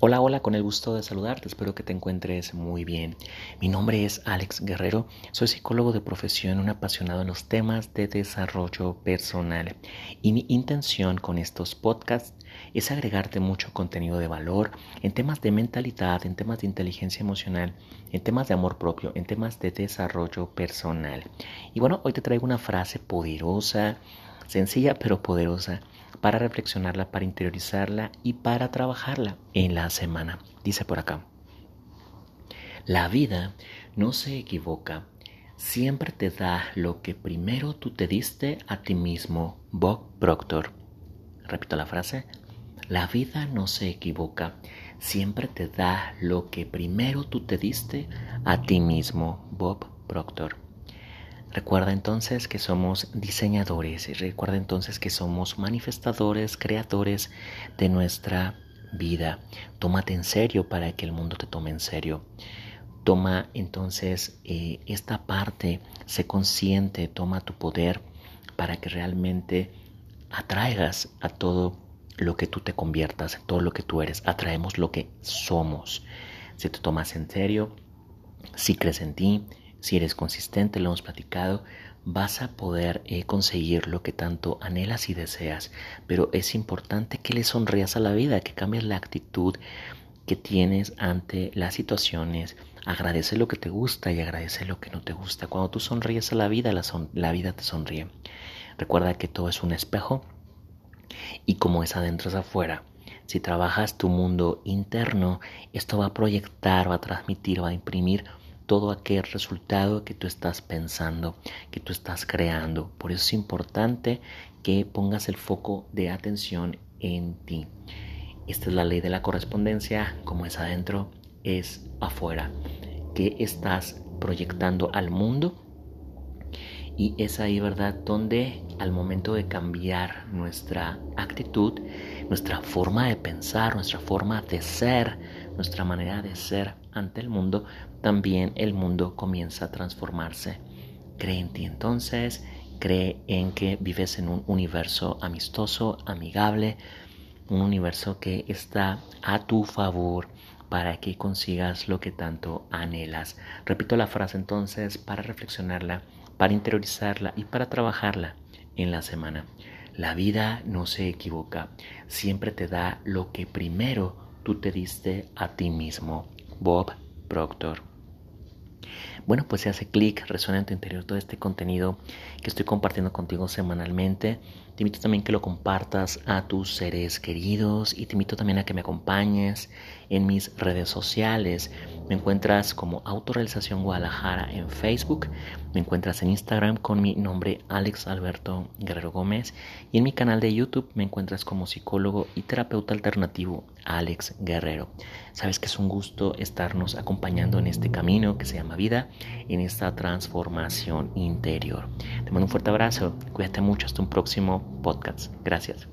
Hola, hola, con el gusto de saludarte, espero que te encuentres muy bien. Mi nombre es Alex Guerrero, soy psicólogo de profesión, un apasionado en los temas de desarrollo personal y mi intención con estos podcasts es agregarte mucho contenido de valor en temas de mentalidad, en temas de inteligencia emocional, en temas de amor propio, en temas de desarrollo personal. Y bueno, hoy te traigo una frase poderosa, sencilla pero poderosa para reflexionarla, para interiorizarla y para trabajarla en la semana. Dice por acá, la vida no se equivoca, siempre te da lo que primero tú te diste a ti mismo. Bob Proctor. Repito la frase, la vida no se equivoca, siempre te da lo que primero tú te diste a ti mismo. Bob Proctor. Recuerda entonces que somos diseñadores y recuerda entonces que somos manifestadores, creadores de nuestra vida. Tómate en serio para que el mundo te tome en serio. Toma entonces eh, esta parte, sé consciente, toma tu poder para que realmente atraigas a todo lo que tú te conviertas, todo lo que tú eres. Atraemos lo que somos. Si te tomas en serio, si crees en ti, si eres consistente, lo hemos platicado, vas a poder eh, conseguir lo que tanto anhelas y deseas. Pero es importante que le sonrías a la vida, que cambies la actitud que tienes ante las situaciones. Agradece lo que te gusta y agradece lo que no te gusta. Cuando tú sonríes a la vida, la, la vida te sonríe. Recuerda que todo es un espejo y como es adentro es afuera. Si trabajas tu mundo interno, esto va a proyectar, va a transmitir, va a imprimir todo aquel resultado que tú estás pensando, que tú estás creando. Por eso es importante que pongas el foco de atención en ti. Esta es la ley de la correspondencia, como es adentro, es afuera. ¿Qué estás proyectando al mundo? Y es ahí, ¿verdad?, donde al momento de cambiar nuestra actitud, nuestra forma de pensar, nuestra forma de ser, nuestra manera de ser ante el mundo, también el mundo comienza a transformarse. Cree en ti entonces, cree en que vives en un universo amistoso, amigable, un universo que está a tu favor para que consigas lo que tanto anhelas. Repito la frase entonces para reflexionarla para interiorizarla y para trabajarla en la semana. La vida no se equivoca, siempre te da lo que primero tú te diste a ti mismo. Bob Proctor. Bueno, pues se hace clic, resuena en tu interior todo este contenido que estoy compartiendo contigo semanalmente. Te invito también que lo compartas a tus seres queridos y te invito también a que me acompañes en mis redes sociales. Me encuentras como Autorealización Guadalajara en Facebook. Me encuentras en Instagram con mi nombre Alex Alberto Guerrero Gómez. Y en mi canal de YouTube me encuentras como psicólogo y terapeuta alternativo Alex Guerrero. Sabes que es un gusto estarnos acompañando en este camino que se llama vida, en esta transformación interior. Te mando un fuerte abrazo. Cuídate mucho. Hasta un próximo podcast. Gracias.